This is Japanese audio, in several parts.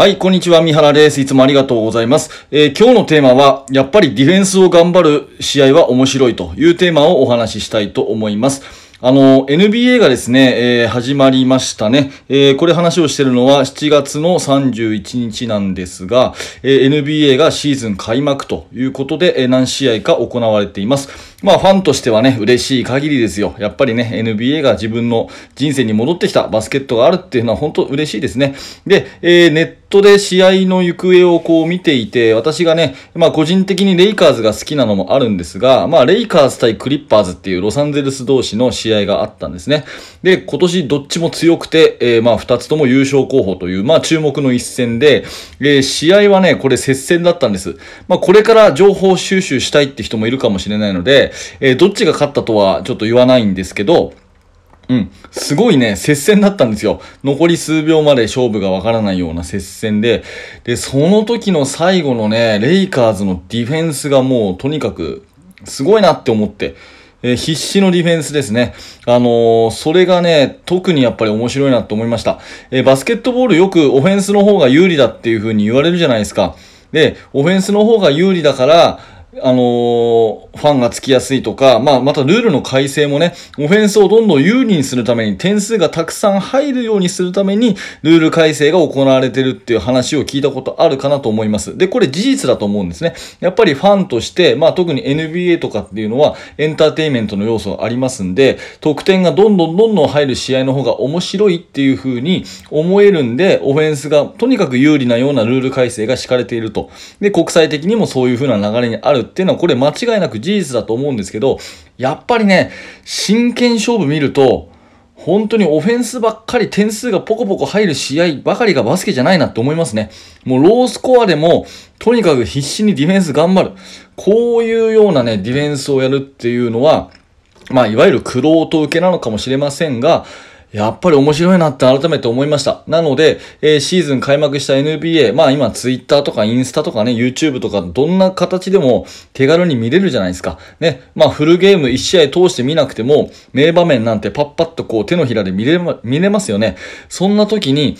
はい、こんにちは、三原です。いつもありがとうございます。えー、今日のテーマは、やっぱりディフェンスを頑張る試合は面白いというテーマをお話ししたいと思います。あの、NBA がですね、えー、始まりましたね。えー、これ話をしてるのは7月の31日なんですが、えー、NBA がシーズン開幕ということで、え、何試合か行われています。まあ、ファンとしてはね、嬉しい限りですよ。やっぱりね、NBA が自分の人生に戻ってきたバスケットがあるっていうのは本当嬉しいですね。で、え、ネットで試合の行方をこう見ていて、私がね、まあ個人的にレイカーズが好きなのもあるんですが、まあレイカーズ対クリッパーズっていうロサンゼルス同士の試合があったんですね。で、今年どっちも強くて、えー、まあ二つとも優勝候補という、まあ注目の一戦で、えー、試合はね、これ接戦だったんです。まあこれから情報収集したいって人もいるかもしれないので、えー、どっちが勝ったとはちょっと言わないんですけど、うん。すごいね、接戦だったんですよ。残り数秒まで勝負がわからないような接戦で、で、その時の最後のね、レイカーズのディフェンスがもうとにかくすごいなって思って、えー、必死のディフェンスですね。あのー、それがね、特にやっぱり面白いなと思いました。えー、バスケットボールよくオフェンスの方が有利だっていう風に言われるじゃないですか。で、オフェンスの方が有利だから、あのー、ファンがつきやすいとか、まあ、またルールの改正もね、オフェンスをどんどん有利にするために、点数がたくさん入るようにするために、ルール改正が行われてるっていう話を聞いたことあるかなと思います。で、これ事実だと思うんですね。やっぱりファンとして、まあ、特に NBA とかっていうのは、エンターテインメントの要素がありますんで、得点がどんどんどんどん入る試合の方が面白いっていう風に思えるんで、オフェンスがとにかく有利なようなルール改正が敷かれていると。で、国際的にもそういう風な流れにあるっていうのは、これ間違いなく事実だと思うんですけど、やっぱりね、真剣勝負見ると、本当にオフェンスばっかり点数がポコポコ入る試合ばかりがバスケじゃないなって思いますね。もうロースコアでも、とにかく必死にディフェンス頑張る。こういうようなね、ディフェンスをやるっていうのは、まあ、いわゆる苦労と受けなのかもしれませんが、やっぱり面白いなって改めて思いました。なので、えー、シーズン開幕した NBA、まあ今ツイッターとかインスタとかね、YouTube とかどんな形でも手軽に見れるじゃないですか。ね。まあフルゲーム1試合通して見なくても、名場面なんてパッパッとこう手のひらで見れま、見れますよね。そんな時に、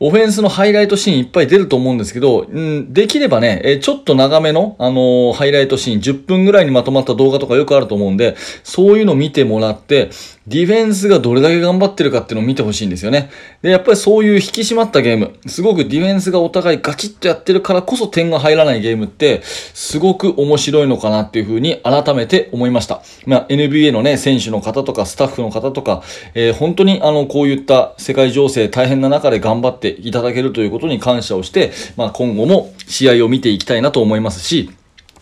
オフェンスのハイライトシーンいっぱい出ると思うんですけど、うん、できればね、えちょっと長めの、あのー、ハイライトシーン、10分ぐらいにまとまった動画とかよくあると思うんで、そういうの見てもらって、ディフェンスがどれだけ頑張ってるかっていうのを見てほしいんですよね。で、やっぱりそういう引き締まったゲーム、すごくディフェンスがお互いガチッとやってるからこそ点が入らないゲームって、すごく面白いのかなっていうふうに改めて思いました。まあ、NBA のね、選手の方とかスタッフの方とか、えー、本当にあの、こういった世界情勢大変な中で頑張ってていただけるということに感謝をして、まあ、今後も試合を見ていきたいなと思いますし、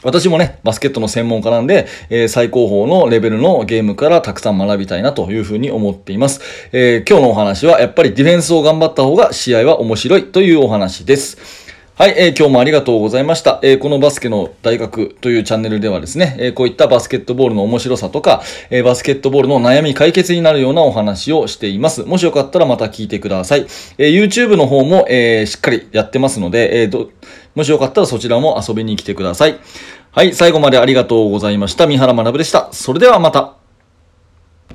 私もね、バスケットの専門家なんで、えー、最高峰のレベルのゲームからたくさん学びたいなというふうに思っています。えー、今日のお話は、やっぱりディフェンスを頑張った方が試合は面白いというお話です。はい、えー、今日もありがとうございました。えー、このバスケの大学というチャンネルではですね、えー、こういったバスケットボールの面白さとか、え、バスケットボールの悩み解決になるようなお話をしています。もしよかったらまた聞いてください。え、YouTube の方も、え、しっかりやってますので、えー、ど、もしよかったらそちらも遊びに来てください。はい、最後までありがとうございました。三原学でした。それではまた。